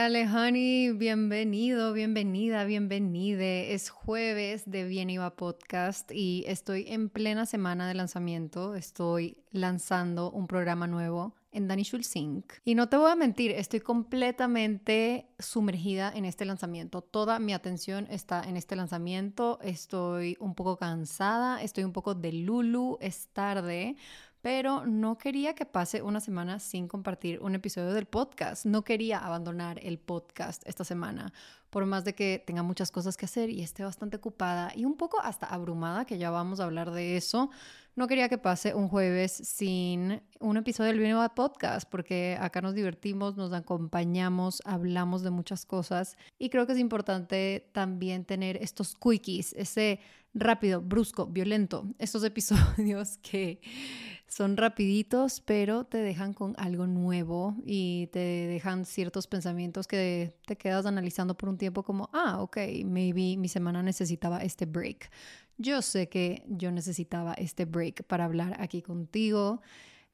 Ale, honey, bienvenido, bienvenida, bienvenide. Es jueves de Bien Iba Podcast y estoy en plena semana de lanzamiento. Estoy lanzando un programa nuevo en Danny Sync. Y no te voy a mentir, estoy completamente sumergida en este lanzamiento. Toda mi atención está en este lanzamiento. Estoy un poco cansada, estoy un poco de Lulu, es tarde, pero no quería que pase una semana sin compartir un episodio del podcast. No quería abandonar el podcast esta semana, por más de que tenga muchas cosas que hacer y esté bastante ocupada y un poco hasta abrumada, que ya vamos a hablar de eso. No quería que pase un jueves sin un episodio del Bien Podcast, porque acá nos divertimos, nos acompañamos, hablamos de muchas cosas y creo que es importante también tener estos quickies, ese rápido, brusco, violento, estos episodios que son rapiditos, pero te dejan con algo nuevo y te dejan ciertos pensamientos que te quedas analizando por un tiempo como, ah, ok, maybe mi semana necesitaba este break. Yo sé que yo necesitaba este break para hablar aquí contigo.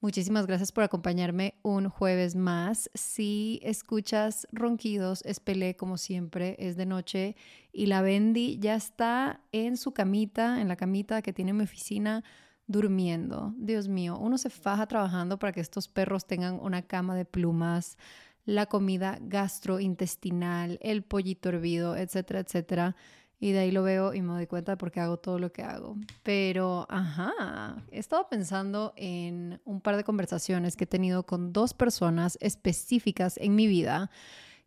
Muchísimas gracias por acompañarme un jueves más. Si escuchas ronquidos, es Pelé como siempre, es de noche y la Bendy ya está en su camita, en la camita que tiene mi oficina durmiendo. Dios mío, uno se faja trabajando para que estos perros tengan una cama de plumas, la comida gastrointestinal, el pollito hervido, etcétera, etcétera. Y de ahí lo veo y me doy cuenta de por qué hago todo lo que hago. Pero, ajá, he estado pensando en un par de conversaciones que he tenido con dos personas específicas en mi vida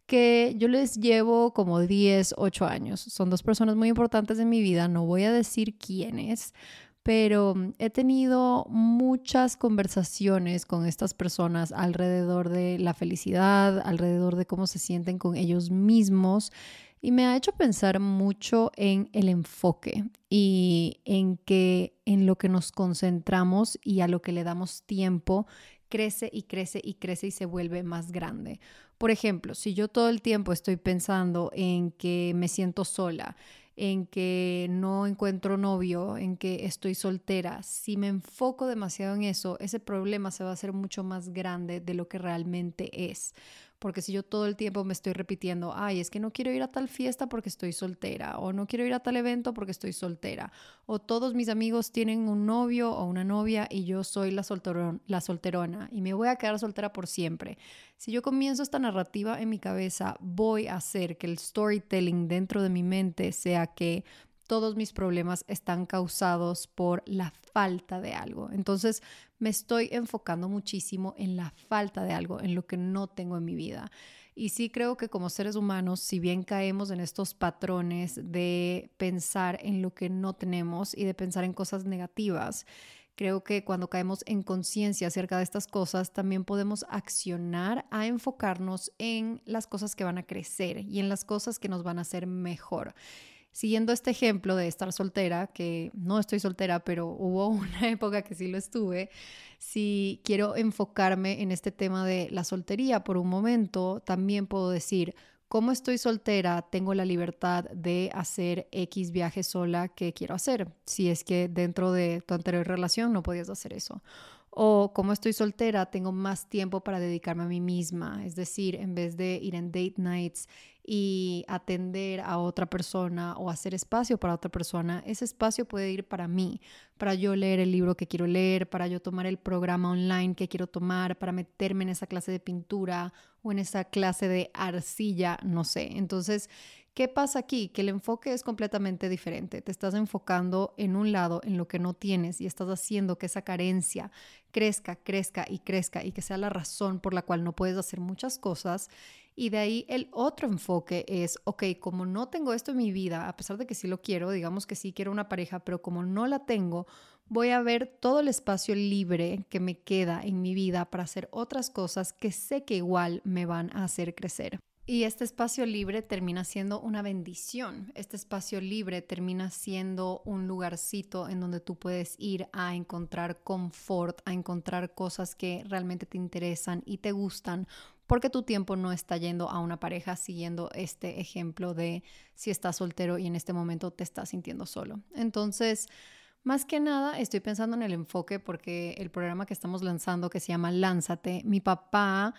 que yo les llevo como 10, 8 años. Son dos personas muy importantes en mi vida, no voy a decir quiénes, pero he tenido muchas conversaciones con estas personas alrededor de la felicidad, alrededor de cómo se sienten con ellos mismos y me ha hecho pensar mucho en el enfoque y en que en lo que nos concentramos y a lo que le damos tiempo crece y crece y crece y se vuelve más grande. Por ejemplo, si yo todo el tiempo estoy pensando en que me siento sola, en que no encuentro novio, en que estoy soltera, si me enfoco demasiado en eso, ese problema se va a hacer mucho más grande de lo que realmente es. Porque si yo todo el tiempo me estoy repitiendo, ay, es que no quiero ir a tal fiesta porque estoy soltera, o no quiero ir a tal evento porque estoy soltera, o todos mis amigos tienen un novio o una novia y yo soy la, la solterona y me voy a quedar soltera por siempre. Si yo comienzo esta narrativa en mi cabeza, voy a hacer que el storytelling dentro de mi mente sea que todos mis problemas están causados por la falta de algo. Entonces me estoy enfocando muchísimo en la falta de algo, en lo que no tengo en mi vida. Y sí creo que como seres humanos, si bien caemos en estos patrones de pensar en lo que no tenemos y de pensar en cosas negativas, creo que cuando caemos en conciencia acerca de estas cosas, también podemos accionar a enfocarnos en las cosas que van a crecer y en las cosas que nos van a hacer mejor siguiendo este ejemplo de estar soltera, que no estoy soltera, pero hubo una época que sí lo estuve, si quiero enfocarme en este tema de la soltería por un momento, también puedo decir, como estoy soltera, tengo la libertad de hacer X viaje sola que quiero hacer, si es que dentro de tu anterior relación no podías hacer eso. O como estoy soltera, tengo más tiempo para dedicarme a mí misma. Es decir, en vez de ir en date nights y atender a otra persona o hacer espacio para otra persona, ese espacio puede ir para mí, para yo leer el libro que quiero leer, para yo tomar el programa online que quiero tomar, para meterme en esa clase de pintura o en esa clase de arcilla, no sé. Entonces, ¿Qué pasa aquí? Que el enfoque es completamente diferente. Te estás enfocando en un lado, en lo que no tienes, y estás haciendo que esa carencia crezca, crezca y crezca y que sea la razón por la cual no puedes hacer muchas cosas. Y de ahí el otro enfoque es, ok, como no tengo esto en mi vida, a pesar de que sí lo quiero, digamos que sí quiero una pareja, pero como no la tengo, voy a ver todo el espacio libre que me queda en mi vida para hacer otras cosas que sé que igual me van a hacer crecer. Y este espacio libre termina siendo una bendición. Este espacio libre termina siendo un lugarcito en donde tú puedes ir a encontrar confort, a encontrar cosas que realmente te interesan y te gustan, porque tu tiempo no está yendo a una pareja siguiendo este ejemplo de si estás soltero y en este momento te estás sintiendo solo. Entonces, más que nada, estoy pensando en el enfoque porque el programa que estamos lanzando, que se llama Lánzate, mi papá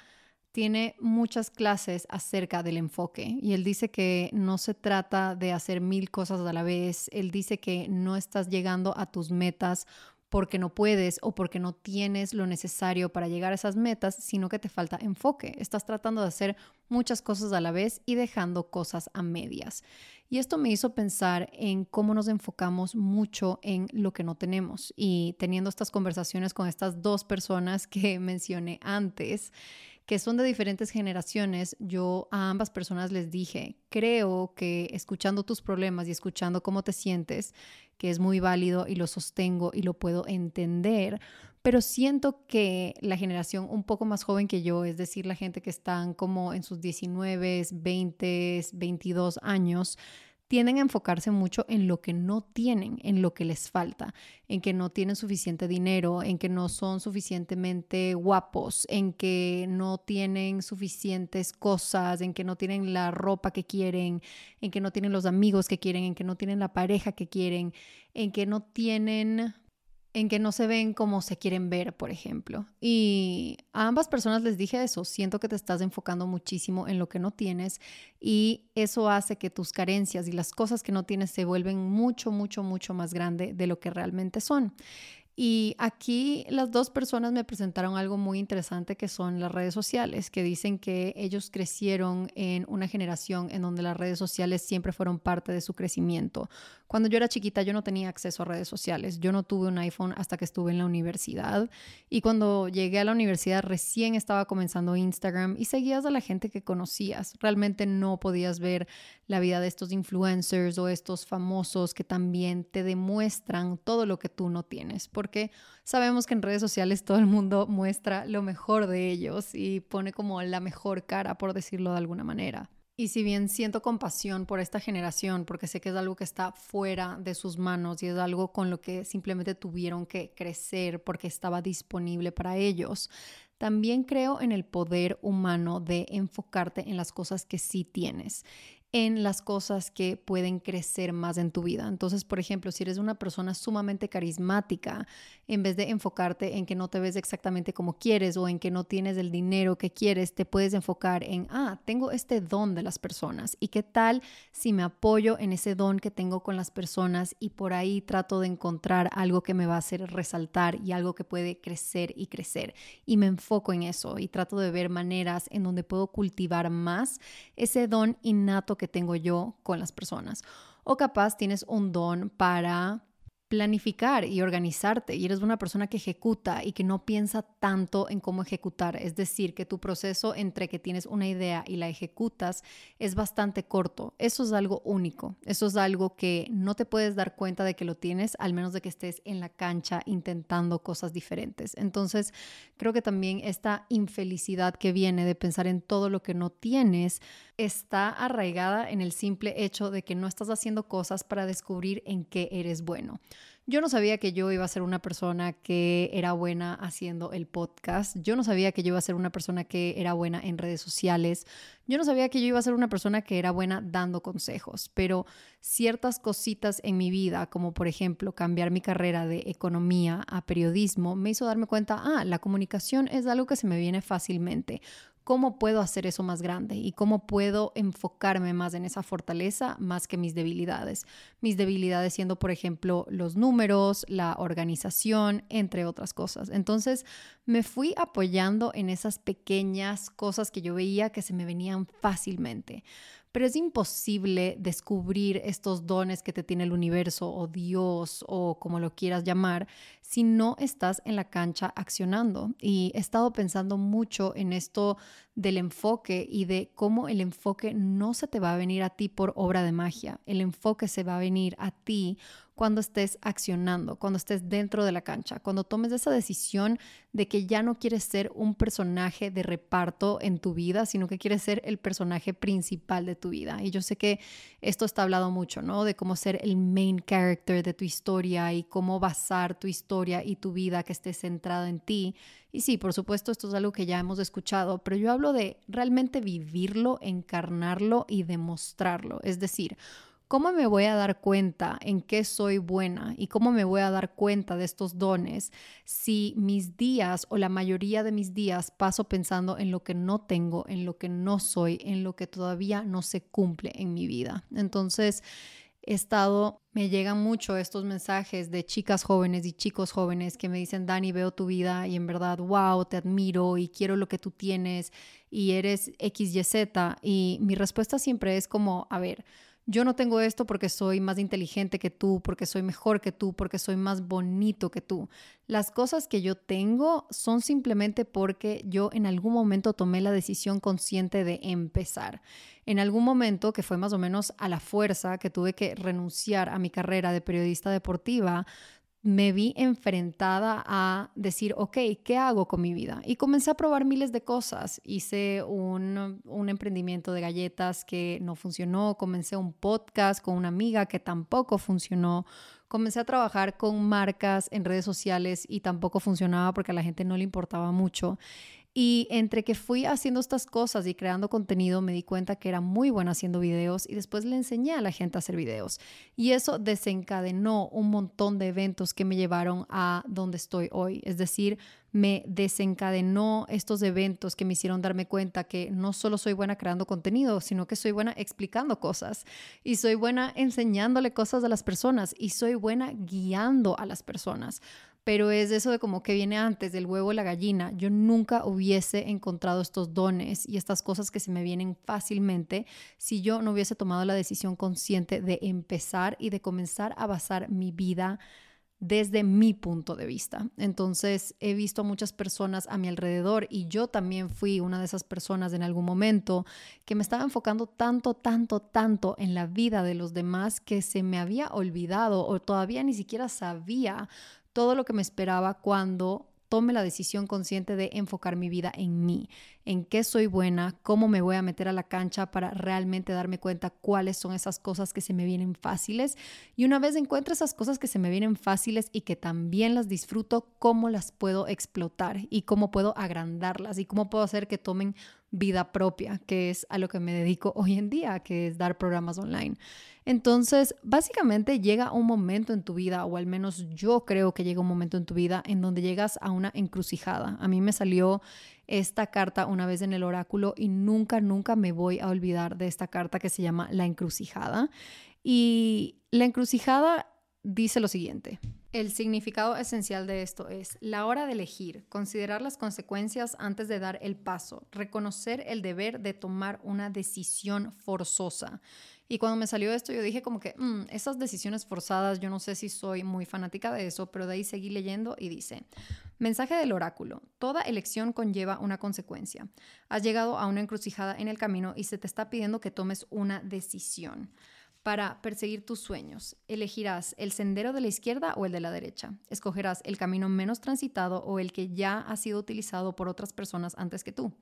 tiene muchas clases acerca del enfoque y él dice que no se trata de hacer mil cosas a la vez, él dice que no estás llegando a tus metas porque no puedes o porque no tienes lo necesario para llegar a esas metas, sino que te falta enfoque. Estás tratando de hacer muchas cosas a la vez y dejando cosas a medias. Y esto me hizo pensar en cómo nos enfocamos mucho en lo que no tenemos. Y teniendo estas conversaciones con estas dos personas que mencioné antes, que son de diferentes generaciones, yo a ambas personas les dije, creo que escuchando tus problemas y escuchando cómo te sientes, que es muy válido y lo sostengo y lo puedo entender, pero siento que la generación un poco más joven que yo, es decir, la gente que están como en sus 19, 20, 22 años, tienden a enfocarse mucho en lo que no tienen, en lo que les falta, en que no tienen suficiente dinero, en que no son suficientemente guapos, en que no tienen suficientes cosas, en que no tienen la ropa que quieren, en que no tienen los amigos que quieren, en que no tienen la pareja que quieren, en que no tienen en que no se ven como se quieren ver, por ejemplo. Y a ambas personas les dije eso, siento que te estás enfocando muchísimo en lo que no tienes y eso hace que tus carencias y las cosas que no tienes se vuelven mucho, mucho, mucho más grande de lo que realmente son. Y aquí las dos personas me presentaron algo muy interesante que son las redes sociales, que dicen que ellos crecieron en una generación en donde las redes sociales siempre fueron parte de su crecimiento. Cuando yo era chiquita yo no tenía acceso a redes sociales, yo no tuve un iPhone hasta que estuve en la universidad y cuando llegué a la universidad recién estaba comenzando Instagram y seguías a la gente que conocías. Realmente no podías ver la vida de estos influencers o estos famosos que también te demuestran todo lo que tú no tienes, porque sabemos que en redes sociales todo el mundo muestra lo mejor de ellos y pone como la mejor cara, por decirlo de alguna manera. Y si bien siento compasión por esta generación, porque sé que es algo que está fuera de sus manos y es algo con lo que simplemente tuvieron que crecer porque estaba disponible para ellos, también creo en el poder humano de enfocarte en las cosas que sí tienes en las cosas que pueden crecer más en tu vida. Entonces, por ejemplo, si eres una persona sumamente carismática, en vez de enfocarte en que no te ves exactamente como quieres o en que no tienes el dinero que quieres, te puedes enfocar en, ah, tengo este don de las personas y qué tal si me apoyo en ese don que tengo con las personas y por ahí trato de encontrar algo que me va a hacer resaltar y algo que puede crecer y crecer. Y me enfoco en eso y trato de ver maneras en donde puedo cultivar más ese don innato que tengo yo con las personas. O capaz tienes un don para planificar y organizarte y eres una persona que ejecuta y que no piensa tanto en cómo ejecutar. Es decir, que tu proceso entre que tienes una idea y la ejecutas es bastante corto. Eso es algo único. Eso es algo que no te puedes dar cuenta de que lo tienes al menos de que estés en la cancha intentando cosas diferentes. Entonces, creo que también esta infelicidad que viene de pensar en todo lo que no tienes está arraigada en el simple hecho de que no estás haciendo cosas para descubrir en qué eres bueno. Yo no sabía que yo iba a ser una persona que era buena haciendo el podcast. Yo no sabía que yo iba a ser una persona que era buena en redes sociales. Yo no sabía que yo iba a ser una persona que era buena dando consejos. Pero ciertas cositas en mi vida, como por ejemplo cambiar mi carrera de economía a periodismo, me hizo darme cuenta, ah, la comunicación es algo que se me viene fácilmente cómo puedo hacer eso más grande y cómo puedo enfocarme más en esa fortaleza más que mis debilidades. Mis debilidades siendo, por ejemplo, los números, la organización, entre otras cosas. Entonces me fui apoyando en esas pequeñas cosas que yo veía que se me venían fácilmente pero es imposible descubrir estos dones que te tiene el universo o Dios o como lo quieras llamar si no estás en la cancha accionando. Y he estado pensando mucho en esto del enfoque y de cómo el enfoque no se te va a venir a ti por obra de magia, el enfoque se va a venir a ti cuando estés accionando, cuando estés dentro de la cancha, cuando tomes esa decisión de que ya no quieres ser un personaje de reparto en tu vida, sino que quieres ser el personaje principal de tu vida. Y yo sé que esto está hablado mucho, ¿no? De cómo ser el main character de tu historia y cómo basar tu historia y tu vida que esté centrada en ti. Y sí, por supuesto, esto es algo que ya hemos escuchado, pero yo hablo de realmente vivirlo, encarnarlo y demostrarlo. Es decir, ¿cómo me voy a dar cuenta en qué soy buena y cómo me voy a dar cuenta de estos dones si mis días o la mayoría de mis días paso pensando en lo que no tengo, en lo que no soy, en lo que todavía no se cumple en mi vida? Entonces, he estado, me llegan mucho estos mensajes de chicas jóvenes y chicos jóvenes que me dicen, Dani, veo tu vida y en verdad, wow, te admiro y quiero lo que tú tienes y eres XYZ. Y mi respuesta siempre es como, a ver, yo no tengo esto porque soy más inteligente que tú, porque soy mejor que tú, porque soy más bonito que tú. Las cosas que yo tengo son simplemente porque yo en algún momento tomé la decisión consciente de empezar. En algún momento, que fue más o menos a la fuerza, que tuve que renunciar a mi carrera de periodista deportiva, me vi enfrentada a decir, ok, ¿qué hago con mi vida? Y comencé a probar miles de cosas. Hice un, un, emprendimiento de galletas que no funcionó, comencé un podcast con una amiga que tampoco funcionó, comencé a trabajar con marcas en redes sociales y tampoco funcionaba porque a la gente no le importaba mucho. Y entre que fui haciendo estas cosas y creando contenido, me di cuenta que era muy buena haciendo videos y después le enseñé a la gente a hacer videos. Y eso desencadenó un montón de eventos que me llevaron a donde estoy hoy. Es decir, me desencadenó estos eventos que me hicieron darme cuenta que no solo soy buena creando contenido, sino que soy buena explicando cosas y soy buena enseñándole cosas a las personas y soy buena guiando a las personas pero es eso de como que viene antes del huevo la gallina. Yo nunca hubiese encontrado estos dones y estas cosas que se me vienen fácilmente si yo no hubiese tomado la decisión consciente de empezar y de comenzar a basar mi vida desde mi punto de vista. Entonces he visto a muchas personas a mi alrededor y yo también fui una de esas personas en algún momento que me estaba enfocando tanto, tanto, tanto en la vida de los demás que se me había olvidado o todavía ni siquiera sabía todo lo que me esperaba cuando tome la decisión consciente de enfocar mi vida en mí, en qué soy buena, cómo me voy a meter a la cancha para realmente darme cuenta cuáles son esas cosas que se me vienen fáciles. Y una vez encuentro esas cosas que se me vienen fáciles y que también las disfruto, cómo las puedo explotar y cómo puedo agrandarlas y cómo puedo hacer que tomen vida propia, que es a lo que me dedico hoy en día, que es dar programas online. Entonces, básicamente llega un momento en tu vida, o al menos yo creo que llega un momento en tu vida en donde llegas a una encrucijada. A mí me salió esta carta una vez en el oráculo y nunca, nunca me voy a olvidar de esta carta que se llama La encrucijada. Y la encrucijada dice lo siguiente. El significado esencial de esto es la hora de elegir, considerar las consecuencias antes de dar el paso, reconocer el deber de tomar una decisión forzosa. Y cuando me salió esto, yo dije como que mm, esas decisiones forzadas, yo no sé si soy muy fanática de eso, pero de ahí seguí leyendo y dice, mensaje del oráculo, toda elección conlleva una consecuencia. Has llegado a una encrucijada en el camino y se te está pidiendo que tomes una decisión para perseguir tus sueños. Elegirás el sendero de la izquierda o el de la derecha. Escogerás el camino menos transitado o el que ya ha sido utilizado por otras personas antes que tú.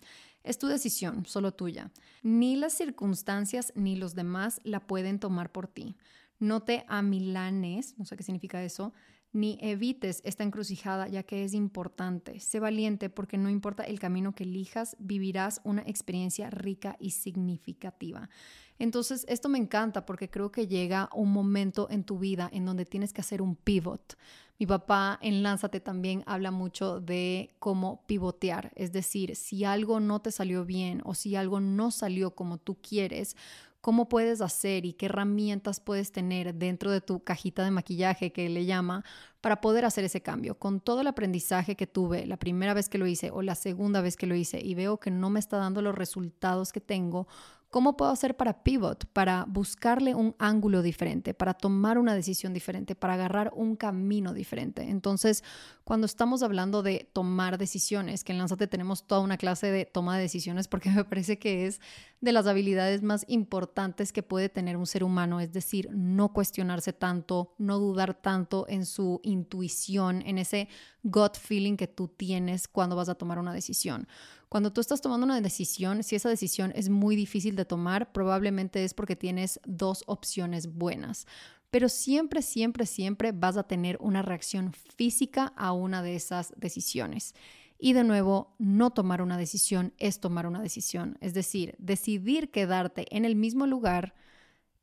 Es tu decisión, solo tuya. Ni las circunstancias ni los demás la pueden tomar por ti. No te amilanes, no sé qué significa eso, ni evites esta encrucijada ya que es importante. Sé valiente porque no importa el camino que elijas, vivirás una experiencia rica y significativa. Entonces, esto me encanta porque creo que llega un momento en tu vida en donde tienes que hacer un pivot. Mi papá en Lánzate también habla mucho de cómo pivotear, es decir, si algo no te salió bien o si algo no salió como tú quieres, cómo puedes hacer y qué herramientas puedes tener dentro de tu cajita de maquillaje que le llama para poder hacer ese cambio. Con todo el aprendizaje que tuve la primera vez que lo hice o la segunda vez que lo hice y veo que no me está dando los resultados que tengo, ¿Cómo puedo hacer para pivot, para buscarle un ángulo diferente, para tomar una decisión diferente, para agarrar un camino diferente? Entonces, cuando estamos hablando de tomar decisiones, que en Lanzate tenemos toda una clase de toma de decisiones porque me parece que es de las habilidades más importantes que puede tener un ser humano, es decir, no cuestionarse tanto, no dudar tanto en su intuición, en ese gut feeling que tú tienes cuando vas a tomar una decisión. Cuando tú estás tomando una decisión, si esa decisión es muy difícil de tomar, probablemente es porque tienes dos opciones buenas. Pero siempre, siempre, siempre vas a tener una reacción física a una de esas decisiones. Y de nuevo, no tomar una decisión es tomar una decisión. Es decir, decidir quedarte en el mismo lugar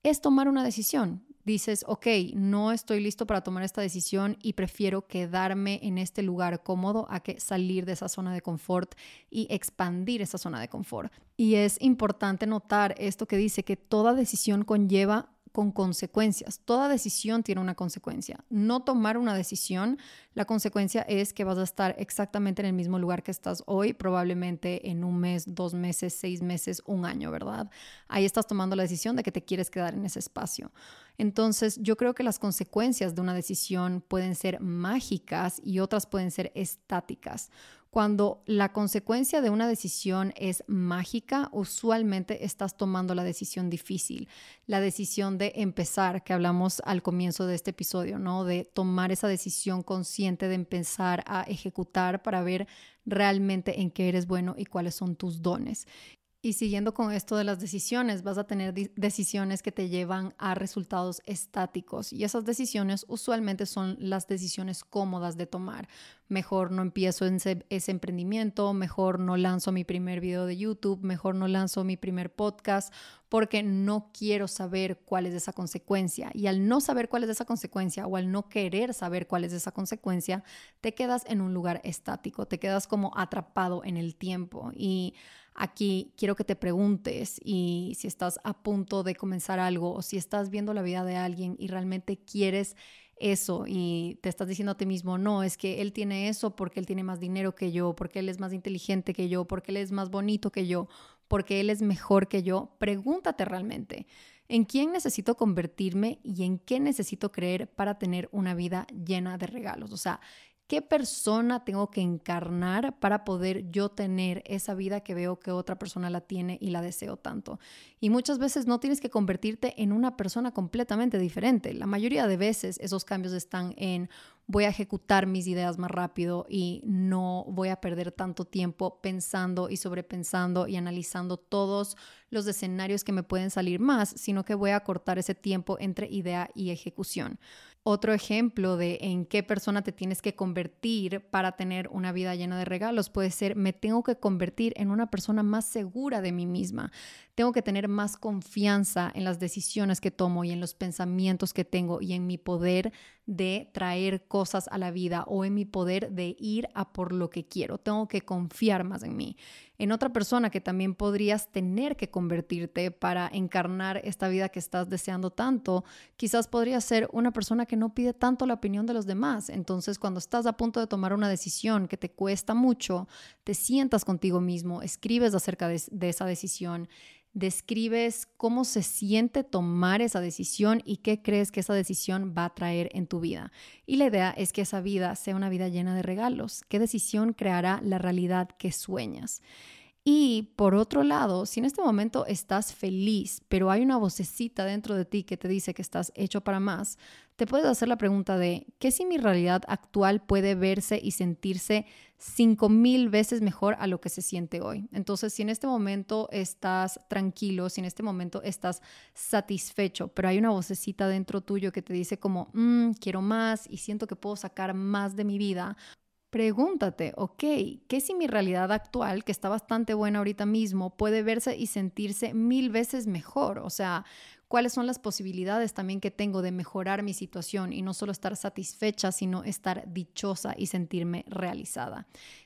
es tomar una decisión. Dices, ok, no estoy listo para tomar esta decisión y prefiero quedarme en este lugar cómodo a que salir de esa zona de confort y expandir esa zona de confort. Y es importante notar esto que dice que toda decisión conlleva con consecuencias. Toda decisión tiene una consecuencia. No tomar una decisión, la consecuencia es que vas a estar exactamente en el mismo lugar que estás hoy, probablemente en un mes, dos meses, seis meses, un año, ¿verdad? Ahí estás tomando la decisión de que te quieres quedar en ese espacio. Entonces, yo creo que las consecuencias de una decisión pueden ser mágicas y otras pueden ser estáticas. Cuando la consecuencia de una decisión es mágica, usualmente estás tomando la decisión difícil, la decisión de empezar, que hablamos al comienzo de este episodio, ¿no? De tomar esa decisión consciente de empezar a ejecutar para ver realmente en qué eres bueno y cuáles son tus dones. Y siguiendo con esto de las decisiones, vas a tener decisiones que te llevan a resultados estáticos y esas decisiones usualmente son las decisiones cómodas de tomar. Mejor no empiezo ese, emprendimiento, mejor no lanzo mi primer video de YouTube, mejor no lanzo mi primer podcast porque no quiero saber cuál es esa consecuencia. Y al no saber cuál es esa consecuencia o al no querer saber cuál es esa consecuencia, te quedas en un lugar estático, te quedas como atrapado en el tiempo y Aquí quiero que te preguntes y si estás a punto de comenzar algo o si estás viendo la vida de alguien y realmente quieres eso y te estás diciendo a ti mismo, no, es que él tiene eso porque él tiene más dinero que yo, porque él es más inteligente que yo, porque él es más bonito que yo, porque él es mejor que yo, pregúntate realmente. ¿En quién necesito convertirme y en qué necesito creer para tener una vida llena de regalos? O sea, ¿Qué persona tengo que encarnar para poder yo tener esa vida que veo que otra persona la tiene y la deseo tanto? Y muchas veces no tienes que convertirte en una persona completamente diferente. La mayoría de veces esos cambios están en voy a ejecutar mis ideas más rápido y no voy a perder tanto tiempo pensando y sobrepensando y analizando todos los escenarios que me pueden salir más, sino que voy a cortar ese tiempo entre idea y ejecución. Otro ejemplo de en qué persona te tienes que convertir para tener una vida llena de regalos puede ser, me tengo que convertir en una persona más segura de mí misma. Tengo que tener más confianza en las decisiones que tomo y en los pensamientos que tengo y en mi poder de traer cosas a la vida o en mi poder de ir a por lo que quiero. Tengo que confiar más en mí en otra persona que también podrías tener que convertirte para encarnar esta vida que estás deseando tanto. Quizás podría ser una persona que no pide tanto la opinión de los demás. Entonces, cuando estás a punto de tomar una decisión que te cuesta mucho, te sientas contigo mismo, escribes acerca de, de esa decisión describes cómo se siente tomar esa decisión y qué crees que esa decisión va a traer en tu vida. Y la idea es que esa vida sea una vida llena de regalos. ¿Qué decisión creará la realidad que sueñas? Y por otro lado, si en este momento estás feliz, pero hay una vocecita dentro de ti que te dice que estás hecho para más, te puedes hacer la pregunta de, ¿qué si mi realidad actual puede verse y sentirse cinco mil veces mejor a lo que se siente hoy? Entonces, si en este momento estás tranquilo, si en este momento estás satisfecho, pero hay una vocecita dentro tuyo que te dice como, mm, quiero más y siento que puedo sacar más de mi vida, Pregúntate, ok, ¿qué si mi realidad actual, que está bastante buena ahorita mismo, puede verse y sentirse mil veces mejor? O sea, cuáles son las posibilidades también que tengo de mejorar mi situación y no solo estar satisfecha, sino estar dichosa y sentirme realizada.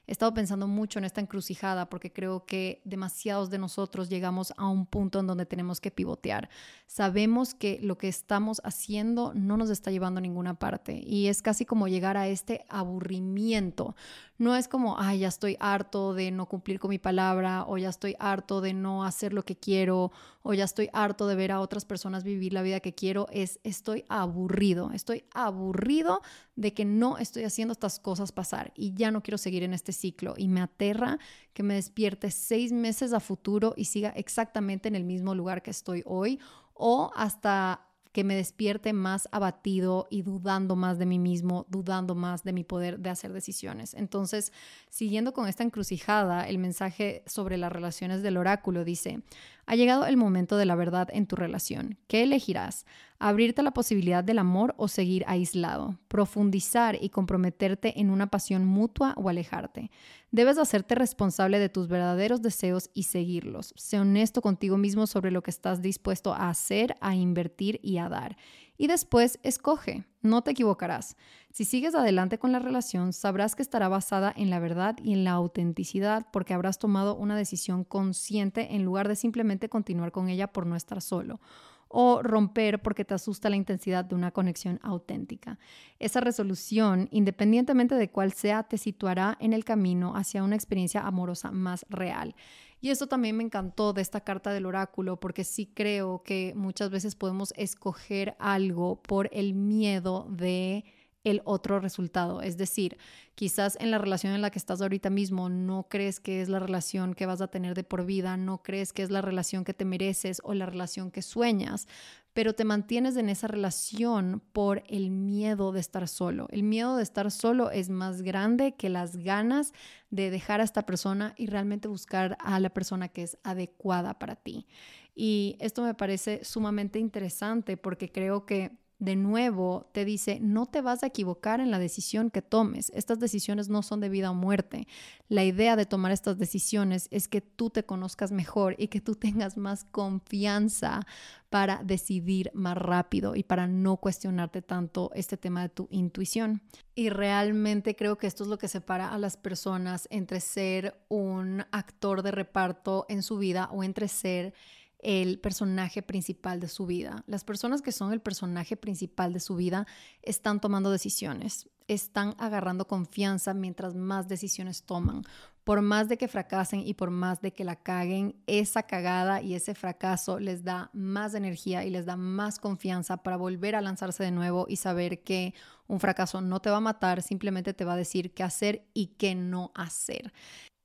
He estado pensando mucho en esta encrucijada porque creo que demasiados de nosotros llegamos a un punto en donde tenemos que pivotear. Sabemos que lo que estamos haciendo no nos está llevando a ninguna parte y es casi como llegar a este aburrimiento. No es como, ay, ya estoy harto de no cumplir con mi palabra o ya estoy harto de no hacer lo que quiero o ya estoy harto de ver a otras personas vivir la vida que quiero. Es, estoy aburrido, estoy aburrido de que no estoy haciendo estas cosas pasar y ya no quiero seguir en este ciclo y me aterra que me despierte seis meses a futuro y siga exactamente en el mismo lugar que estoy hoy o hasta que me despierte más abatido y dudando más de mí mismo, dudando más de mi poder de hacer decisiones. Entonces, siguiendo con esta encrucijada, el mensaje sobre las relaciones del oráculo dice, Ha llegado el momento de la verdad en tu relación. ¿Qué elegirás? ¿Abrirte a la posibilidad del amor o seguir aislado? ¿Profundizar y comprometerte en una pasión mutua o alejarte? Debes hacerte responsable de tus verdaderos deseos y seguirlos. Sé honesto contigo mismo sobre lo que estás dispuesto a hacer, a invertir y a dar. Y después escoge, no te equivocarás. Si sigues adelante con la relación, sabrás que estará basada en la verdad y en la autenticidad porque habrás tomado una decisión consciente en lugar de simplemente continuar con ella por no estar solo o romper porque te asusta la intensidad de una conexión auténtica. Esa resolución, independientemente de cuál sea, te situará en el camino hacia una experiencia amorosa más real. Y eso también me encantó de esta carta del oráculo, porque sí creo que muchas veces podemos escoger algo por el miedo de el otro resultado. Es decir, quizás en la relación en la que estás ahorita mismo no crees que es la relación que vas a tener de por vida, no crees que es la relación que te mereces o la relación que sueñas, pero te mantienes en esa relación por el miedo de estar solo. El miedo de estar solo es más grande que las ganas de dejar a esta persona y realmente buscar a la persona que es adecuada para ti. Y esto me parece sumamente interesante porque creo que de nuevo te dice, no te vas a equivocar en la decisión que tomes. Estas decisiones no son de vida o muerte. La idea de tomar estas decisiones es que tú te conozcas mejor y que tú tengas más confianza para decidir más rápido y para no cuestionarte tanto este tema de tu intuición. Y realmente creo que esto es lo que separa a las personas entre ser un actor de reparto en su vida o entre ser el personaje principal de su vida. Las personas que son el personaje principal de su vida están tomando decisiones, están agarrando confianza mientras más decisiones toman. Por más de que fracasen y por más de que la caguen, esa cagada y ese fracaso les da más energía y les da más confianza para volver a lanzarse de nuevo y saber que un fracaso no te va a matar, simplemente te va a decir qué hacer y qué no hacer.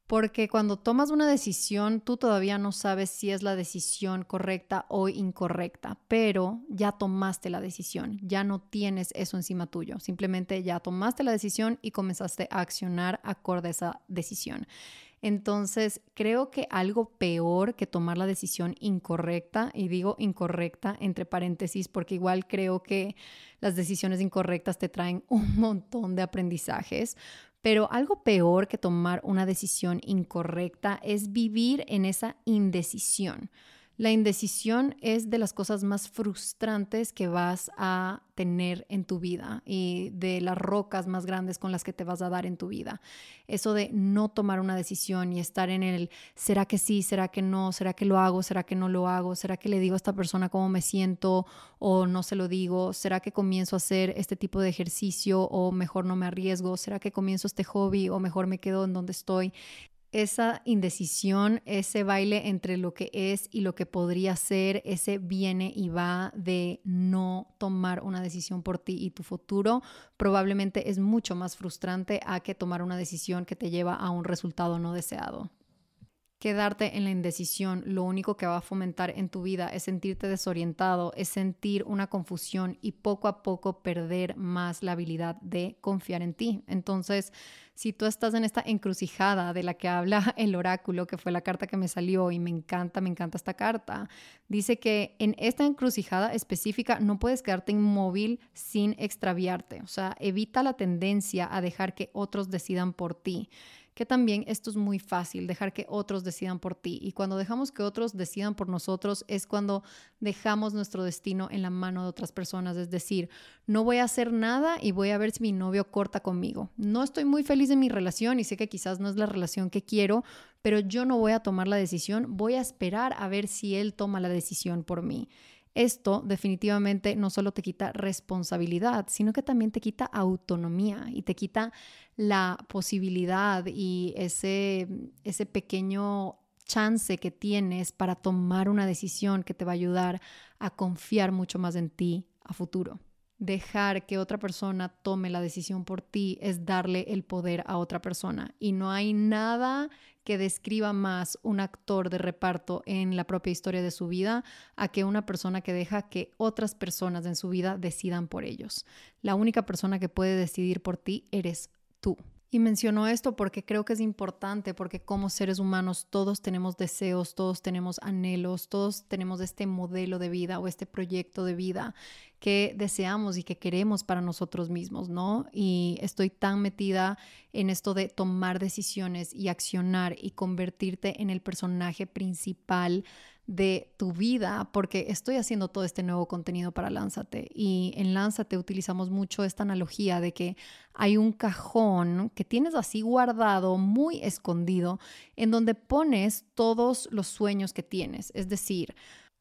Porque cuando tomas una decisión, tú todavía no sabes si es la decisión correcta o incorrecta, pero ya tomaste la decisión, ya no tienes eso encima tuyo, simplemente ya tomaste la decisión y comenzaste a accionar acorde a esa decisión. Entonces, creo que algo peor que tomar la decisión incorrecta, y digo incorrecta entre paréntesis, porque igual creo que las decisiones incorrectas te traen un montón de aprendizajes, pero algo peor que tomar una decisión incorrecta es vivir en esa indecisión. La indecisión es de las cosas más frustrantes que vas a tener en tu vida y de las rocas más grandes con las que te vas a dar en tu vida. Eso de no tomar una decisión y estar en el, ¿será que sí? ¿Será que no? ¿Será que lo hago? ¿Será que no lo hago? ¿Será que le digo a esta persona cómo me siento o no se lo digo? ¿Será que comienzo a hacer este tipo de ejercicio o mejor no me arriesgo? ¿Será que comienzo este hobby o mejor me quedo en donde estoy? Esa indecisión, ese baile entre lo que es y lo que podría ser, ese viene y va de no tomar una decisión por ti y tu futuro, probablemente es mucho más frustrante a que tomar una decisión que te lleva a un resultado no deseado. Quedarte en la indecisión lo único que va a fomentar en tu vida es sentirte desorientado, es sentir una confusión y poco a poco perder más la habilidad de confiar en ti. Entonces, si tú estás en esta encrucijada de la que habla el oráculo, que fue la carta que me salió y me encanta, me encanta esta carta, dice que en esta encrucijada específica no puedes quedarte inmóvil sin extraviarte, o sea, evita la tendencia a dejar que otros decidan por ti que también esto es muy fácil, dejar que otros decidan por ti. Y cuando dejamos que otros decidan por nosotros es cuando dejamos nuestro destino en la mano de otras personas. Es decir, no voy a hacer nada y voy a ver si mi novio corta conmigo. No estoy muy feliz en mi relación y sé que quizás no es la relación que quiero, pero yo no voy a tomar la decisión, voy a esperar a ver si él toma la decisión por mí. Esto definitivamente no solo te quita responsabilidad, sino que también te quita autonomía y te quita la posibilidad y ese, ese pequeño chance que tienes para tomar una decisión que te va a ayudar a confiar mucho más en ti a futuro. Dejar que otra persona tome la decisión por ti es darle el poder a otra persona y no hay nada que describa más un actor de reparto en la propia historia de su vida a que una persona que deja que otras personas en su vida decidan por ellos. La única persona que puede decidir por ti eres tú. Y menciono esto porque creo que es importante, porque como seres humanos todos tenemos deseos, todos tenemos anhelos, todos tenemos este modelo de vida o este proyecto de vida que deseamos y que queremos para nosotros mismos, ¿no? Y estoy tan metida en esto de tomar decisiones y accionar y convertirte en el personaje principal de tu vida porque estoy haciendo todo este nuevo contenido para Lánzate y en Lánzate utilizamos mucho esta analogía de que hay un cajón que tienes así guardado, muy escondido, en donde pones todos los sueños que tienes, es decir,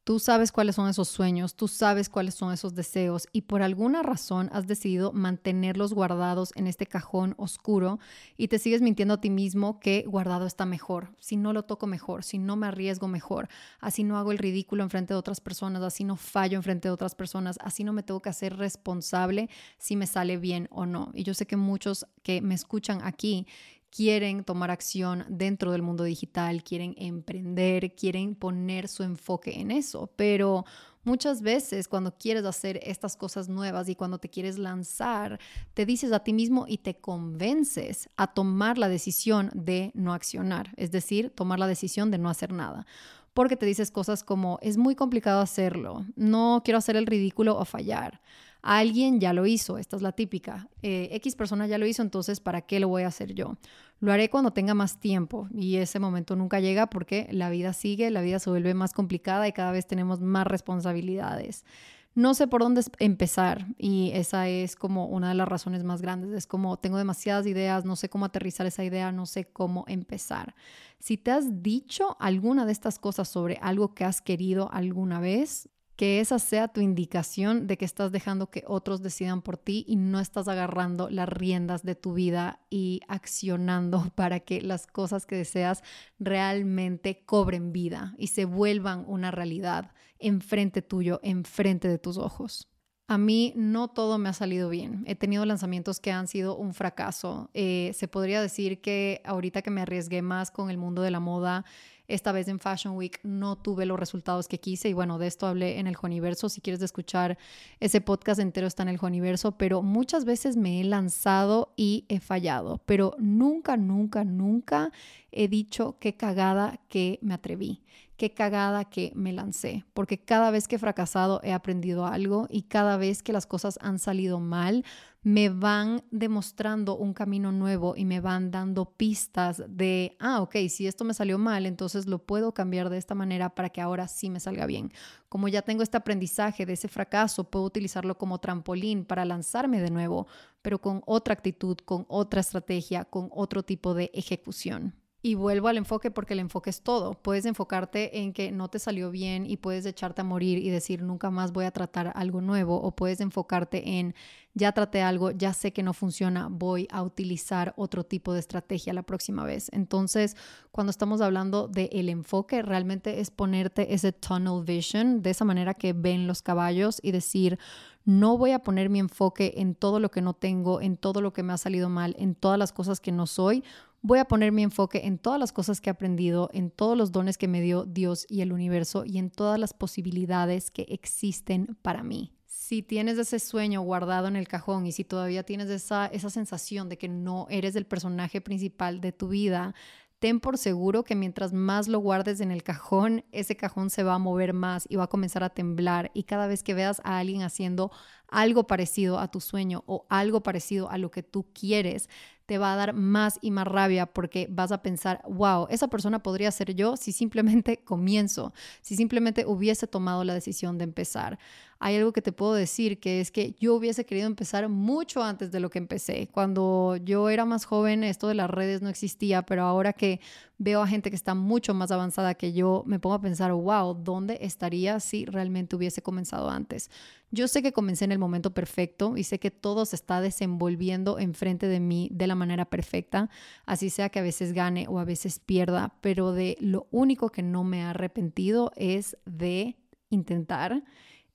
Tú sabes cuáles son esos sueños, tú sabes cuáles son esos deseos y por alguna razón has decidido mantenerlos guardados en este cajón oscuro y te sigues mintiendo a ti mismo que guardado está mejor, si no lo toco mejor, si no me arriesgo mejor, así no hago el ridículo en frente de otras personas, así no fallo en frente de otras personas, así no me tengo que hacer responsable si me sale bien o no. Y yo sé que muchos que me escuchan aquí quieren tomar acción dentro del mundo digital, quieren emprender, quieren poner su enfoque en eso, pero muchas veces cuando quieres hacer estas cosas nuevas y cuando te quieres lanzar, te dices a ti mismo y te convences a tomar la decisión de no accionar, es decir, tomar la decisión de no hacer nada porque te dices cosas como es muy complicado hacerlo, no quiero hacer el ridículo o fallar. Alguien ya lo hizo, esta es la típica. Eh, X persona ya lo hizo, entonces ¿para qué lo voy a hacer yo? Lo haré cuando tenga más tiempo y ese momento nunca llega porque la vida sigue, la vida se vuelve más complicada y cada vez tenemos más responsabilidades. No sé por dónde empezar y esa es como una de las razones más grandes. Es como tengo demasiadas ideas, no sé cómo aterrizar esa idea, no sé cómo empezar. Si te has dicho alguna de estas cosas sobre algo que has querido alguna vez, que esa sea tu indicación de que estás dejando que otros decidan por ti y no estás agarrando las riendas de tu vida y accionando para que las cosas que deseas realmente cobren vida y se vuelvan una realidad enfrente tuyo, enfrente de tus ojos. A mí no todo me ha salido bien. He tenido lanzamientos que han sido un fracaso. Eh, se podría decir que ahorita que me arriesgué más con el mundo de la moda, esta vez en Fashion Week no tuve los resultados que quise y bueno, de esto hablé en el Joniverso. Si quieres escuchar ese podcast entero está en el Joniverso, pero muchas veces me he lanzado y he fallado, pero nunca, nunca, nunca he dicho qué cagada que me atreví, qué cagada que me lancé, porque cada vez que he fracasado he aprendido algo y cada vez que las cosas han salido mal, me van demostrando un camino nuevo y me van dando pistas de, ah, ok, si esto me salió mal, entonces lo puedo cambiar de esta manera para que ahora sí me salga bien. Como ya tengo este aprendizaje de ese fracaso, puedo utilizarlo como trampolín para lanzarme de nuevo, pero con otra actitud, con otra estrategia, con otro tipo de ejecución. Y vuelvo al enfoque porque el enfoque es todo. Puedes enfocarte en que no te salió bien y puedes echarte a morir y decir nunca más voy a tratar algo nuevo o puedes enfocarte en ya traté algo, ya sé que no funciona, voy a utilizar otro tipo de estrategia la próxima vez. Entonces, cuando estamos hablando del el enfoque, realmente es ponerte ese tunnel vision, de esa manera que ven los caballos y decir, no voy a poner mi enfoque en todo lo que no tengo, en todo lo que me ha salido mal, en todas las cosas que no soy Voy a poner mi enfoque en todas las cosas que he aprendido, en todos los dones que me dio Dios y el universo y en todas las posibilidades que existen para mí. Si tienes ese sueño guardado en el cajón y si todavía tienes esa, esa sensación de que no eres el personaje principal de tu vida, ten por seguro que mientras más lo guardes en el cajón, ese cajón se va a mover más y va a comenzar a temblar. Y cada vez que veas a alguien haciendo algo parecido a tu sueño o algo parecido a lo que tú quieres, te va a dar más y más rabia porque vas a pensar, wow, esa persona podría ser yo si simplemente comienzo, si simplemente hubiese tomado la decisión de empezar. Hay algo que te puedo decir que es que yo hubiese querido empezar mucho antes de lo que empecé. Cuando yo era más joven, esto de las redes no existía, pero ahora que veo a gente que está mucho más avanzada que yo, me pongo a pensar, wow, ¿dónde estaría si realmente hubiese comenzado antes? Yo sé que comencé en el momento perfecto y sé que todo se está desenvolviendo enfrente de mí de la manera perfecta, así sea que a veces gane o a veces pierda, pero de lo único que no me ha arrepentido es de intentar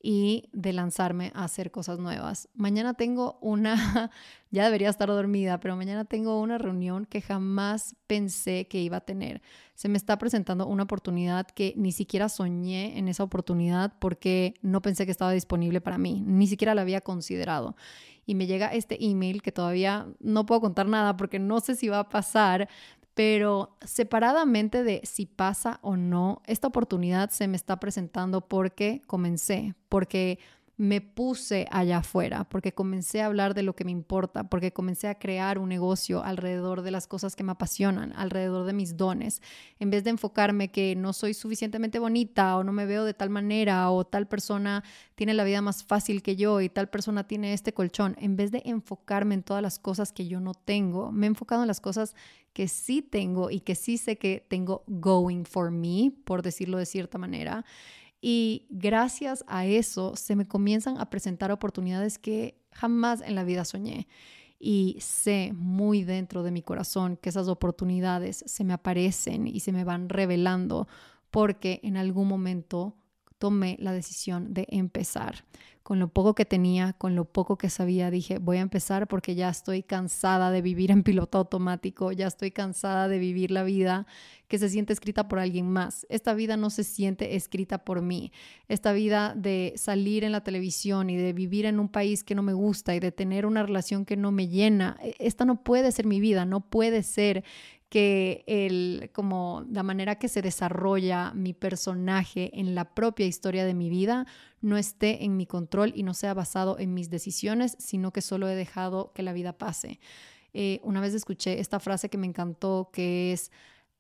y de lanzarme a hacer cosas nuevas. Mañana tengo una, ya debería estar dormida, pero mañana tengo una reunión que jamás pensé que iba a tener. Se me está presentando una oportunidad que ni siquiera soñé en esa oportunidad porque no pensé que estaba disponible para mí, ni siquiera la había considerado. Y me llega este email que todavía no puedo contar nada porque no sé si va a pasar, pero separadamente de si pasa o no, esta oportunidad se me está presentando porque comencé, porque me puse allá afuera, porque comencé a hablar de lo que me importa, porque comencé a crear un negocio alrededor de las cosas que me apasionan, alrededor de mis dones, en vez de enfocarme que no soy suficientemente bonita o no me veo de tal manera o tal persona tiene la vida más fácil que yo y tal persona tiene este colchón, en vez de enfocarme en todas las cosas que yo no tengo, me he enfocado en las cosas que sí tengo y que sí sé que tengo going for me, por decirlo de cierta manera. Y gracias a eso se me comienzan a presentar oportunidades que jamás en la vida soñé. Y sé muy dentro de mi corazón que esas oportunidades se me aparecen y se me van revelando porque en algún momento tomé la decisión de empezar con lo poco que tenía, con lo poco que sabía, dije, voy a empezar porque ya estoy cansada de vivir en piloto automático, ya estoy cansada de vivir la vida que se siente escrita por alguien más. Esta vida no se siente escrita por mí. Esta vida de salir en la televisión y de vivir en un país que no me gusta y de tener una relación que no me llena, e, esta no puede ser mi vida, no puede ser que el, como la manera que se desarrolla mi personaje en la propia historia de mi vida no esté en mi control y no sea basado en mis decisiones, sino que solo he dejado que la vida pase. Eh, una vez escuché esta frase que me encantó, que es,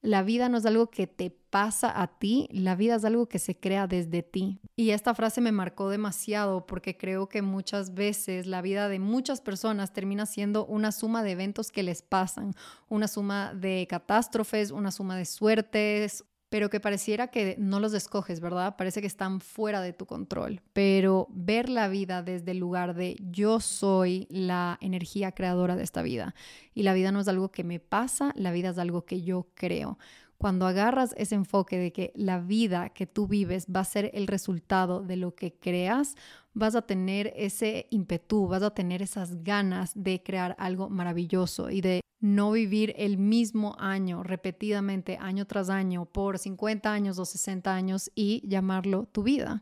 la vida no es algo que te pasa a ti, la vida es algo que se crea desde ti. Y esta frase me marcó demasiado porque creo que muchas veces la vida de muchas personas termina siendo una suma de eventos que les pasan, una suma de catástrofes, una suma de suertes, pero que pareciera que no los escoges, ¿verdad? Parece que están fuera de tu control. Pero ver la vida desde el lugar de yo soy la energía creadora de esta vida y la vida no es algo que me pasa, la vida es algo que yo creo. Cuando agarras ese enfoque de que la vida que tú vives va a ser el resultado de lo que creas, vas a tener ese ímpetu, vas a tener esas ganas de crear algo maravilloso y de no vivir el mismo año repetidamente, año tras año, por 50 años o 60 años y llamarlo tu vida.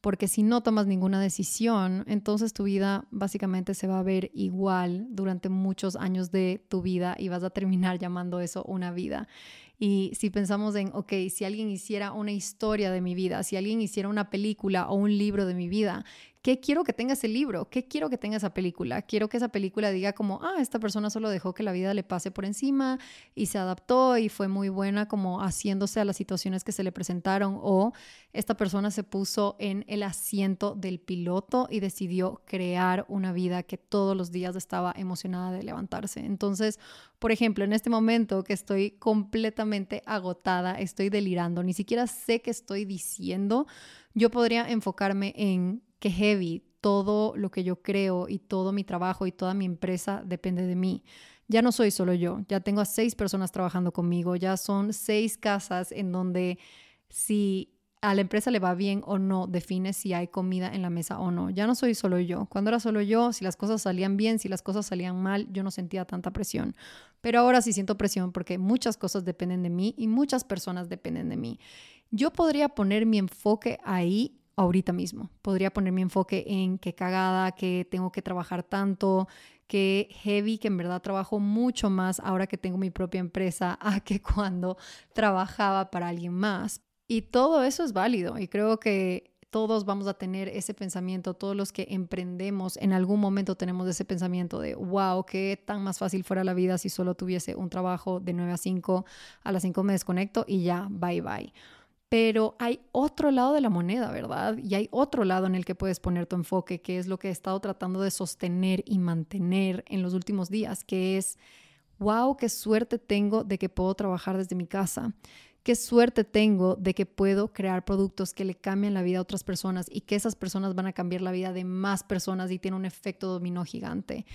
Porque si no tomas ninguna decisión, entonces tu vida básicamente se va a ver igual durante muchos años de tu vida y vas a terminar llamando eso una vida. Y si pensamos en, ok, si alguien hiciera una historia de mi vida, si alguien hiciera una película o un libro de mi vida, ¿Qué quiero que tenga ese libro? ¿Qué quiero que tenga esa película? Quiero que esa película diga como, ah, esta persona solo dejó que la vida le pase por encima y se adaptó y fue muy buena como haciéndose a las situaciones que se le presentaron o esta persona se puso en el asiento del piloto y decidió crear una vida que todos los días estaba emocionada de levantarse. Entonces, por ejemplo, en este momento que estoy completamente agotada, estoy delirando, ni siquiera sé qué estoy diciendo, yo podría enfocarme en que heavy, todo lo que yo creo y todo mi trabajo y toda mi empresa depende de mí. Ya no soy solo yo, ya tengo a seis personas trabajando conmigo, ya son seis casas en donde si a la empresa le va bien o no, define si hay comida en la mesa o no. Ya no soy solo yo. Cuando era solo yo, si las cosas salían bien, si las cosas salían mal, yo no sentía tanta presión. Pero ahora sí siento presión porque muchas cosas dependen de mí y muchas personas dependen de mí. Yo podría poner mi enfoque ahí ahorita mismo. Podría poner mi enfoque en qué cagada, que tengo que trabajar tanto, que heavy, que en verdad trabajo mucho más ahora que tengo mi propia empresa a que cuando trabajaba para alguien más. Y todo eso es válido y creo que todos vamos a tener ese pensamiento, todos los que emprendemos en algún momento tenemos ese pensamiento de, wow, qué tan más fácil fuera la vida si solo tuviese un trabajo de 9 a 5, a las 5 me desconecto y ya, bye bye. Pero hay otro lado de la moneda, ¿verdad? Y hay otro lado en el que puedes poner tu enfoque, que es lo que he estado tratando de sostener y mantener en los últimos días, que es, wow, qué suerte tengo de que puedo trabajar desde mi casa. Qué suerte tengo de que puedo crear productos que le cambien la vida a otras personas y que esas personas van a cambiar la vida de más personas y tiene un efecto dominó gigante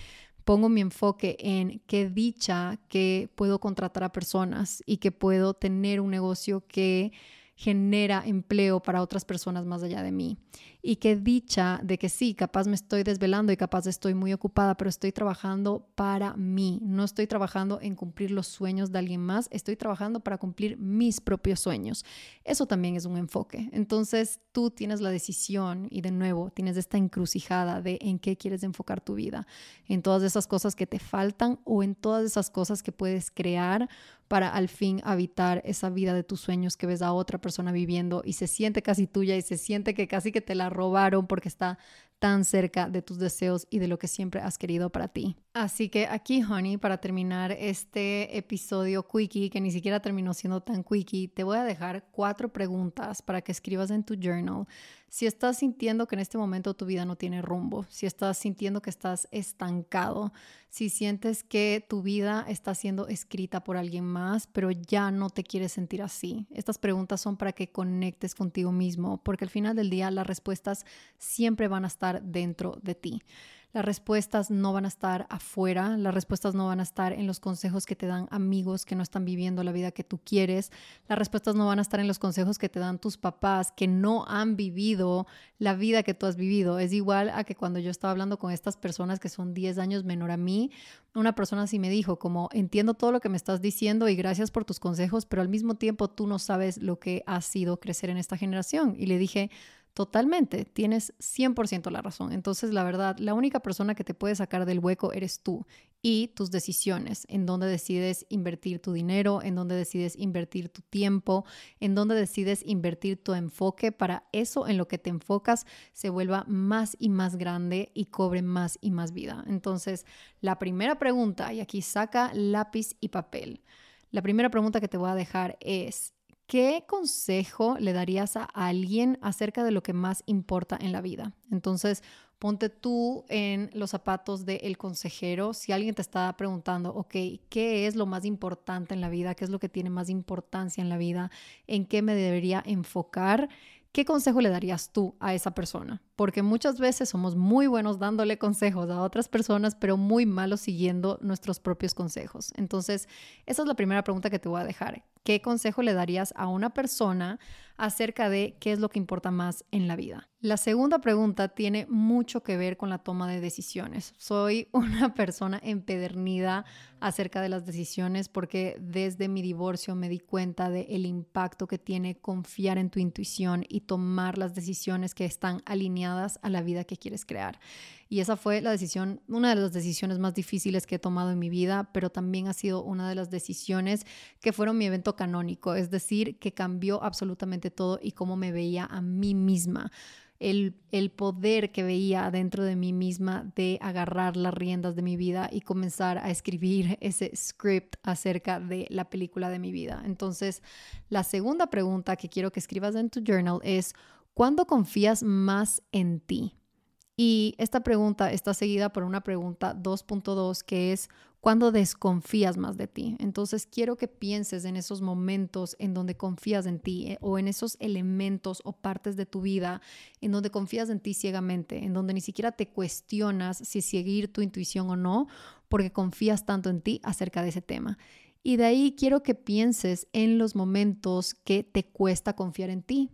pongo mi enfoque en qué dicha que puedo contratar a personas y que puedo tener un negocio que genera empleo para otras personas más allá de mí. Y qué dicha de que sí, capaz me estoy desvelando y capaz estoy muy ocupada, pero estoy trabajando para mí. No estoy trabajando en cumplir los sueños de alguien más, estoy trabajando para cumplir mis propios sueños. Eso también es un enfoque. Entonces tú tienes la decisión y de nuevo tienes esta encrucijada de en qué quieres enfocar tu vida. En todas esas cosas que te faltan o en todas esas cosas que puedes crear para al fin habitar esa vida de tus sueños que ves a otra persona viviendo y se siente casi tuya y se siente que casi que te la robaron porque está tan cerca de tus deseos y de lo que siempre has querido para ti. Así que aquí, honey, para terminar este episodio quickie, que ni siquiera terminó siendo tan quickie, te voy a dejar cuatro preguntas para que escribas en tu journal. Si estás sintiendo que en este momento tu vida no tiene rumbo, si estás sintiendo que estás estancado, si sientes que tu vida está siendo escrita por alguien más, pero ya no te quieres sentir así. Estas preguntas son para que conectes contigo mismo, porque al final del día las respuestas siempre van a estar dentro de ti. Las respuestas no van a estar afuera, las respuestas no van a estar en los consejos que te dan amigos que no están viviendo la vida que tú quieres, las respuestas no van a estar en los consejos que te dan tus papás que no han vivido la vida que tú has vivido. Es igual a que cuando yo estaba hablando con estas personas que son 10 años menor a mí, una persona así me dijo como entiendo todo lo que me estás diciendo y gracias por tus consejos, pero al mismo tiempo tú no sabes lo que ha sido crecer en esta generación. Y le dije, Totalmente, tienes 100% la razón. Entonces, la verdad, la única persona que te puede sacar del hueco eres tú y tus decisiones, en dónde decides invertir tu dinero, en dónde decides invertir tu tiempo, en dónde decides invertir tu enfoque para eso en lo que te enfocas se vuelva más y más grande y cobre más y más vida. Entonces, la primera pregunta, y aquí saca lápiz y papel. La primera pregunta que te voy a dejar es, ¿qué consejo le darías a alguien acerca de lo que más importa en la vida? Entonces, ponte tú en los zapatos del consejero. Si alguien te está preguntando, ok, ¿qué es lo más importante en la vida? ¿Qué es lo que tiene más importancia en la vida? ¿En qué me debería enfocar? ¿qué consejo le darías tú a esa persona? Porque muchas veces somos muy buenos dándole consejos a otras personas, pero muy malos siguiendo nuestros propios consejos. Entonces, esa es la primera pregunta que te voy a dejar. ¿Qué consejo le darías a una persona acerca de qué es lo que importa más en la vida? La segunda pregunta tiene mucho que ver con la toma de decisiones. Soy una persona empedernida acerca de las decisiones porque desde mi divorcio me di cuenta del el impacto que tiene confiar en tu intuición y tomar las decisiones que están alineadas a la vida que quieres crear. Y esa fue la decisión, una de las decisiones más difíciles que he tomado en mi vida, pero también ha sido una de las decisiones que fueron mi evento canónico, es decir, que cambió absolutamente todo y cómo me veía a mí misma. El, el, poder que veía dentro de mí misma de agarrar las riendas de mi vida y comenzar a escribir ese script acerca de la película de mi vida. Entonces, la segunda pregunta que quiero que escribas en tu journal es, ¿cuándo confías más en ti? Y esta pregunta está seguida por una pregunta 2.2 que es cuando desconfías más de ti. Entonces quiero que pienses en esos momentos en donde confías en ti eh, o en esos elementos o partes de tu vida en donde confías en ti ciegamente, en donde ni siquiera te cuestionas si seguir tu intuición o no, porque confías tanto en ti acerca de ese tema. Y de ahí quiero que pienses en los momentos que te cuesta confiar en ti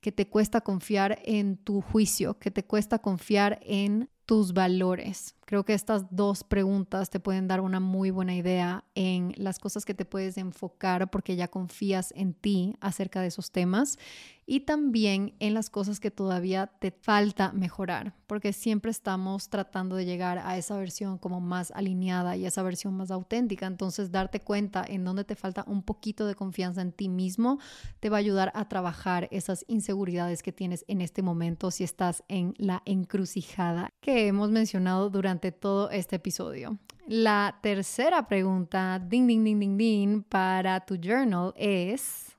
que te cuesta confiar en tu juicio, que te cuesta confiar en tus valores. Creo que estas dos preguntas te pueden dar una muy buena idea en las cosas que te puedes enfocar porque ya confías en ti acerca de esos temas y también en las cosas que todavía te falta mejorar, porque siempre estamos tratando de llegar a esa versión como más alineada y esa versión más auténtica. Entonces, darte cuenta en dónde te falta un poquito de confianza en ti mismo te va a ayudar a trabajar esas inseguridades que tienes en este momento si estás en la encrucijada que hemos mencionado durante todo este episodio. La tercera pregunta, ding, ding, ding, ding, ding, para tu journal es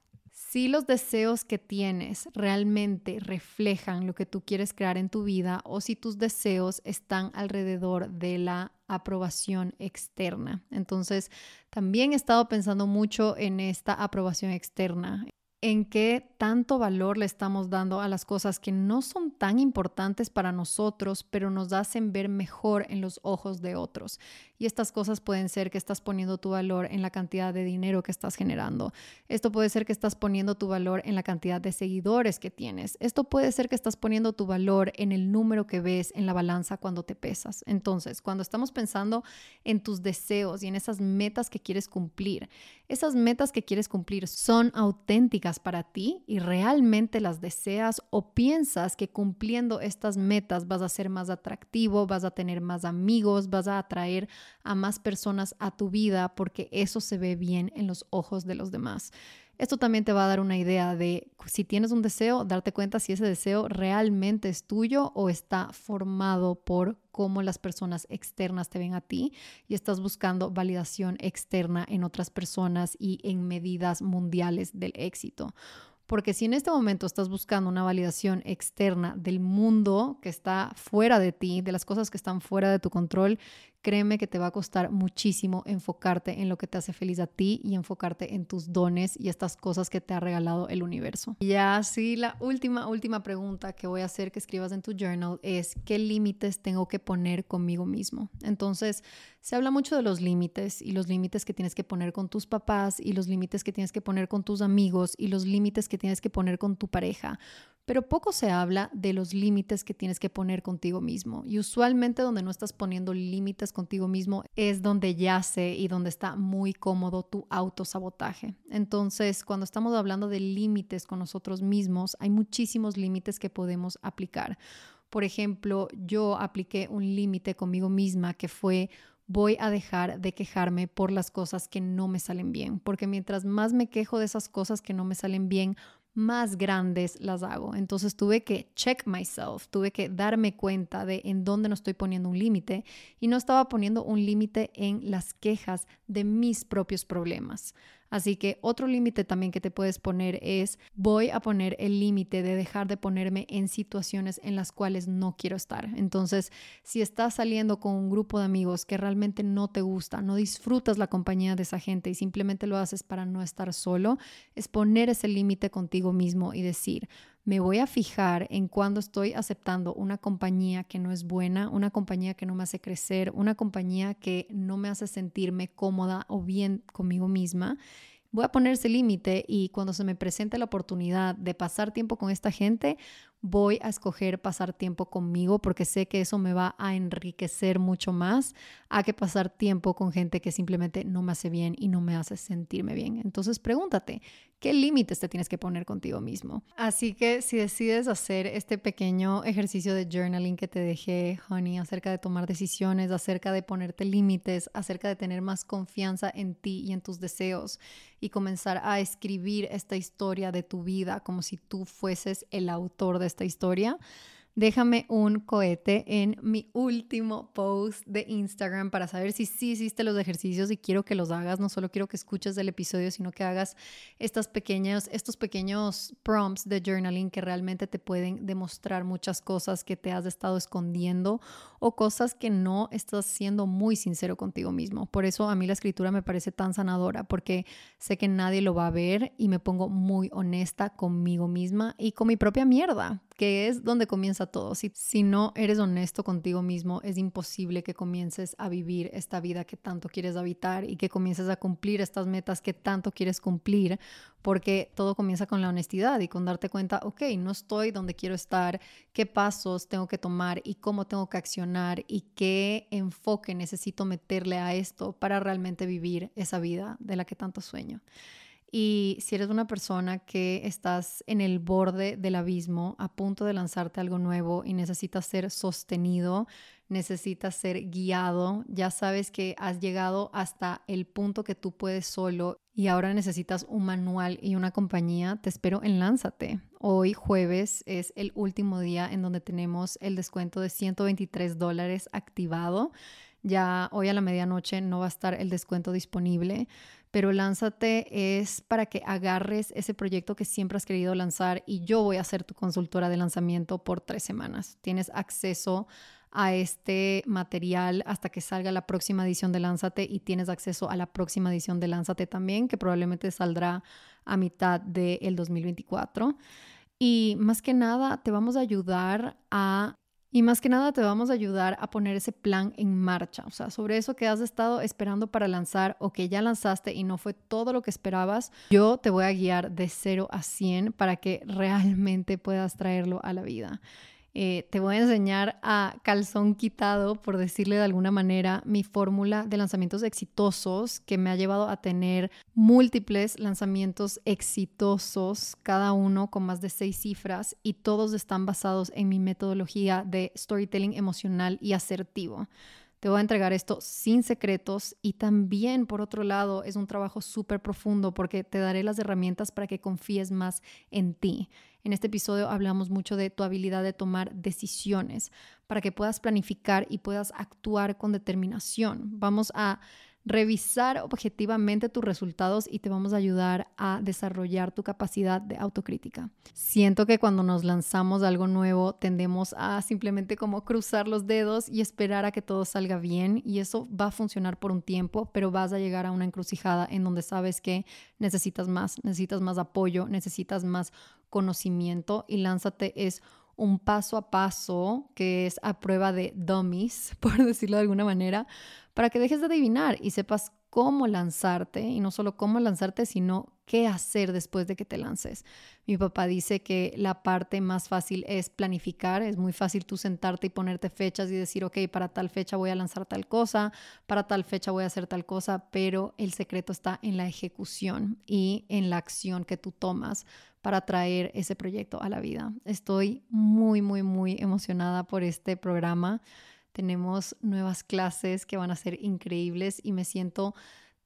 si los deseos que tienes realmente reflejan lo que tú quieres crear en tu vida o si tus deseos están alrededor de la aprobación externa. Entonces, también he estado pensando mucho en esta aprobación externa en qué tanto valor le estamos dando a las cosas que no son tan importantes para nosotros, pero nos hacen ver mejor en los ojos de otros. Y estas cosas pueden ser que estás poniendo tu valor en la cantidad de dinero que estás generando. Esto puede ser que estás poniendo tu valor en la cantidad de seguidores que tienes. Esto puede ser que estás poniendo tu valor en el número que ves en la balanza cuando te pesas. Entonces, cuando estamos pensando en tus deseos y en esas metas que quieres cumplir, esas metas que quieres cumplir son auténticas para ti y realmente las deseas o piensas que cumpliendo estas metas vas a ser más atractivo, vas a tener más amigos, vas a atraer a más personas a tu vida porque eso se ve bien en los ojos de los demás. Esto también te va a dar una idea de si tienes un deseo, darte cuenta si ese deseo realmente es tuyo o está formado por cómo las personas externas te ven a ti y estás buscando validación externa en otras personas y en medidas mundiales del éxito. Porque si en este momento estás buscando una validación externa del mundo que está fuera de ti, de las cosas que están fuera de tu control, créeme que te va a costar muchísimo enfocarte en lo que te hace feliz a ti y enfocarte en tus dones y estas cosas que te ha regalado el universo. Y así la última, última pregunta que voy a hacer que escribas en tu journal es, ¿qué límites tengo que poner conmigo mismo? Entonces, se habla mucho de los límites y los límites que tienes que poner con tus papás y los límites que tienes que poner con tus amigos y los límites que tienes que poner con tu pareja pero poco se habla de los límites que tienes que poner contigo mismo. Y usualmente donde no estás poniendo límites contigo mismo es donde yace y donde está muy cómodo tu autosabotaje. Entonces, cuando estamos hablando de límites con nosotros mismos, hay muchísimos límites que podemos aplicar. Por ejemplo, yo apliqué un límite conmigo misma que fue voy a dejar de quejarme por las cosas que no me salen bien, porque mientras más me quejo de esas cosas que no me salen bien, más grandes las hago. Entonces tuve que check myself, tuve que darme cuenta de en dónde no estoy poniendo un límite y no estaba poniendo un límite en las quejas de mis propios problemas. Así que otro límite también que te puedes poner es voy a poner el límite de dejar de ponerme en situaciones en las cuales no quiero estar. Entonces, si estás saliendo con un grupo de amigos que realmente no te gusta, no disfrutas la compañía de esa gente y simplemente lo haces para no estar solo, es poner ese límite contigo mismo y decir, me voy a fijar en cuando estoy aceptando una compañía que no es buena, una compañía que no me hace crecer, una compañía que no me hace sentirme cómoda o bien conmigo misma. Voy a poner ese límite y cuando se me presente la oportunidad de pasar tiempo con esta gente, voy a escoger pasar tiempo conmigo porque sé que eso me va a enriquecer mucho más a que pasar tiempo con gente que simplemente no me hace bien y no me hace sentirme bien. Entonces pregúntate, ¿qué límites te tienes que poner contigo mismo? Así que si decides hacer este pequeño ejercicio de journaling que te dejé, honey, acerca de tomar decisiones, acerca de ponerte límites, acerca de tener más confianza en ti y en tus deseos y comenzar a escribir esta historia de tu vida como si tú fueses el autor de esta historia déjame un cohete en mi último post de Instagram para saber si sí hiciste los ejercicios y quiero que los hagas. No solo quiero que escuches el episodio, sino que hagas estas pequeñas, estos pequeños prompts de journaling que realmente te pueden demostrar muchas cosas que te has estado escondiendo o cosas que no estás siendo muy sincero contigo mismo. Por eso a mí la escritura me parece tan sanadora, porque sé que nadie lo va a ver y me pongo muy honesta conmigo misma y con mi propia mierda, que es donde comienza todo. Si, si no eres honesto contigo mismo, es imposible que comiences a vivir esta vida que tanto quieres habitar y que comiences a cumplir estas metas que tanto quieres cumplir, porque todo comienza con la honestidad y con darte cuenta, ok, no estoy donde quiero estar, qué pasos tengo que tomar y cómo tengo que accionar y qué enfoque necesito meterle a esto para realmente vivir esa vida de la que tanto sueño. Y si eres una persona que estás en el borde del abismo, a punto de lanzarte algo nuevo y necesitas ser sostenido, necesitas ser guiado, ya sabes que has llegado hasta el punto que tú puedes solo y ahora necesitas un manual y una compañía, te espero en Lánzate. Hoy jueves es el último día en donde tenemos el descuento de 123 dólares activado. Ya hoy a la medianoche no va a estar el descuento disponible pero lánzate es para que agarres ese proyecto que siempre has querido lanzar y yo voy a ser tu consultora de lanzamiento por tres semanas. Tienes acceso a este material hasta que salga la próxima edición de Lánzate y tienes acceso a la próxima edición de Lánzate también, que probablemente saldrá a mitad del 2024. Y más que nada, te vamos a ayudar a Y más que nada te vamos a ayudar a poner ese plan en marcha, o sea, sobre eso que has estado esperando para lanzar o que ya lanzaste y no fue todo lo que esperabas, yo te voy a guiar de 0 a 100 para que realmente puedas traerlo a la vida. Eh, te voy a enseñar a calzón quitado, por decirle de alguna manera, mi fórmula de lanzamientos exitosos que me ha llevado a tener múltiples lanzamientos exitosos, cada uno con más de seis cifras y todos están basados en mi metodología de storytelling emocional y asertivo. Te voy a entregar esto sin secretos y también, por otro lado, es un trabajo súper profundo porque te daré las herramientas para que confíes más en ti. En este episodio hablamos mucho de tu habilidad de tomar decisiones para que puedas planificar y puedas actuar con determinación. Vamos a revisar objetivamente tus resultados y te vamos a ayudar a desarrollar tu capacidad de autocrítica. Siento que cuando nos lanzamos a algo nuevo tendemos a simplemente como cruzar los dedos y esperar a que todo salga bien y eso va a funcionar por un tiempo, pero vas a llegar a una encrucijada en donde sabes que necesitas más, necesitas más apoyo, necesitas más conocimiento y lánzate es un paso a paso que es a prueba de dummies, por decirlo de alguna manera, para que dejes de adivinar y sepas cómo lanzarte y no solo cómo lanzarte, sino qué hacer después de que te lances. Mi papá dice que la parte más fácil es planificar, es muy fácil tú sentarte y ponerte fechas y decir, ok, para tal fecha voy a lanzar tal cosa, para tal fecha voy a hacer tal cosa, pero el secreto está en la ejecución y en la acción que tú tomas para traer ese proyecto a la vida. Estoy muy, muy, muy emocionada por este programa. Tenemos nuevas clases que van a ser increíbles y me siento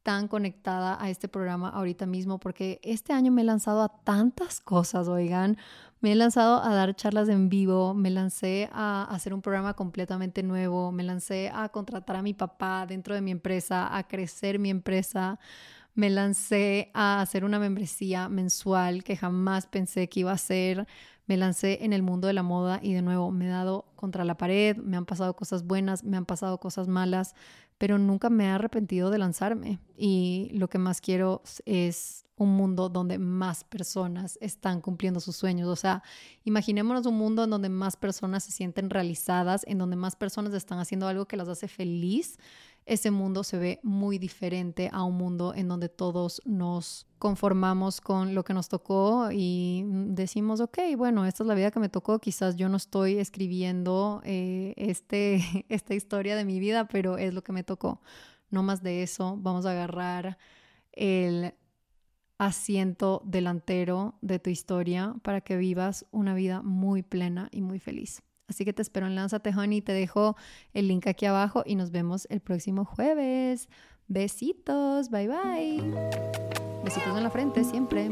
tan conectada a este programa ahorita mismo porque este año me he lanzado a tantas cosas, oigan. Me he lanzado a dar charlas en vivo, me lancé a hacer un programa completamente nuevo, me lancé a contratar a mi papá dentro de mi empresa, a crecer mi empresa, me lancé a hacer una membresía mensual que jamás pensé que iba a hacer. Me lancé en el mundo de la moda y de nuevo me he dado contra la pared, me han pasado cosas buenas, me han pasado cosas malas, pero nunca me he arrepentido de lanzarme. Y lo que más quiero es un mundo donde más personas están cumpliendo sus sueños. O sea, imaginémonos un mundo en donde más personas se sienten realizadas, en donde más personas están haciendo algo que las hace feliz ese mundo se ve muy diferente a un mundo en donde todos nos conformamos con lo que nos tocó y decimos, ok, bueno, esta es la vida que me tocó, quizás yo no estoy escribiendo eh, este, esta historia de mi vida, pero es lo que me tocó. No más de eso, vamos a agarrar el asiento delantero de tu historia para que vivas una vida muy plena y muy feliz. Así que te espero en Lánzate Honey. Te dejo el link aquí abajo y nos vemos el próximo jueves. Besitos. Bye bye. Besitos en la frente siempre.